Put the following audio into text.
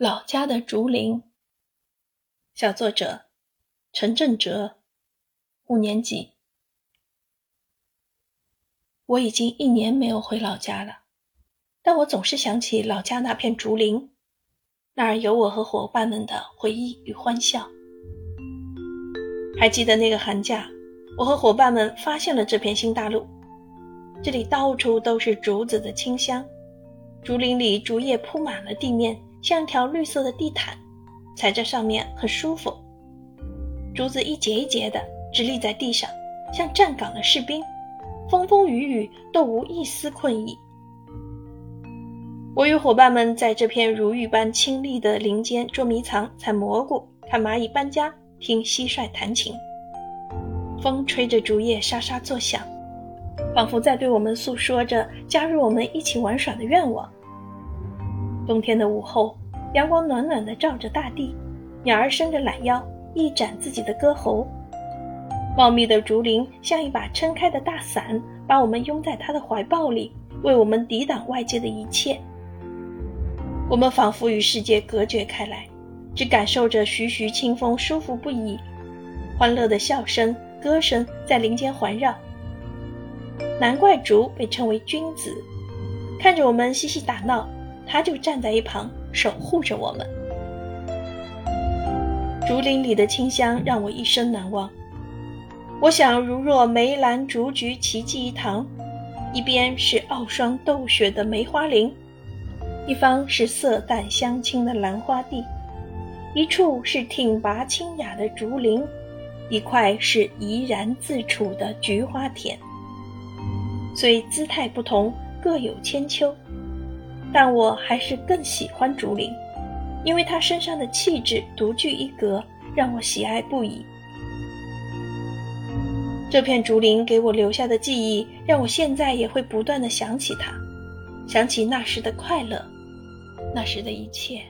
老家的竹林，小作者陈正哲，五年级。我已经一年没有回老家了，但我总是想起老家那片竹林，那儿有我和伙伴们的回忆与欢笑。还记得那个寒假，我和伙伴们发现了这片新大陆，这里到处都是竹子的清香，竹林里竹叶铺满了地面。像条绿色的地毯，踩在上面很舒服。竹子一节一节的直立在地上，像站岗的士兵，风风雨雨都无一丝困意。我与伙伴们在这片如玉般清丽的林间捉迷藏、采蘑菇、看蚂蚁搬家、听蟋蟀弹琴。风吹着竹叶沙沙作响，仿佛在对我们诉说着加入我们一起玩耍的愿望。冬天的午后，阳光暖暖的照着大地，鸟儿伸着懒腰，一展自己的歌喉。茂密的竹林像一把撑开的大伞，把我们拥在它的怀抱里，为我们抵挡外界的一切。我们仿佛与世界隔绝开来，只感受着徐徐清风，舒服不已。欢乐的笑声、歌声在林间环绕。难怪竹被称为君子，看着我们嬉戏打闹。他就站在一旁守护着我们。竹林里的清香让我一生难忘。我想，如若梅兰竹菊齐聚一堂，一边是傲霜斗雪的梅花林，一方是色淡香清的兰花地，一处是挺拔清雅的竹林，一块是怡然自处的菊花田。虽姿态不同，各有千秋。但我还是更喜欢竹林，因为它身上的气质独具一格，让我喜爱不已。这片竹林给我留下的记忆，让我现在也会不断的想起它，想起那时的快乐，那时的一切。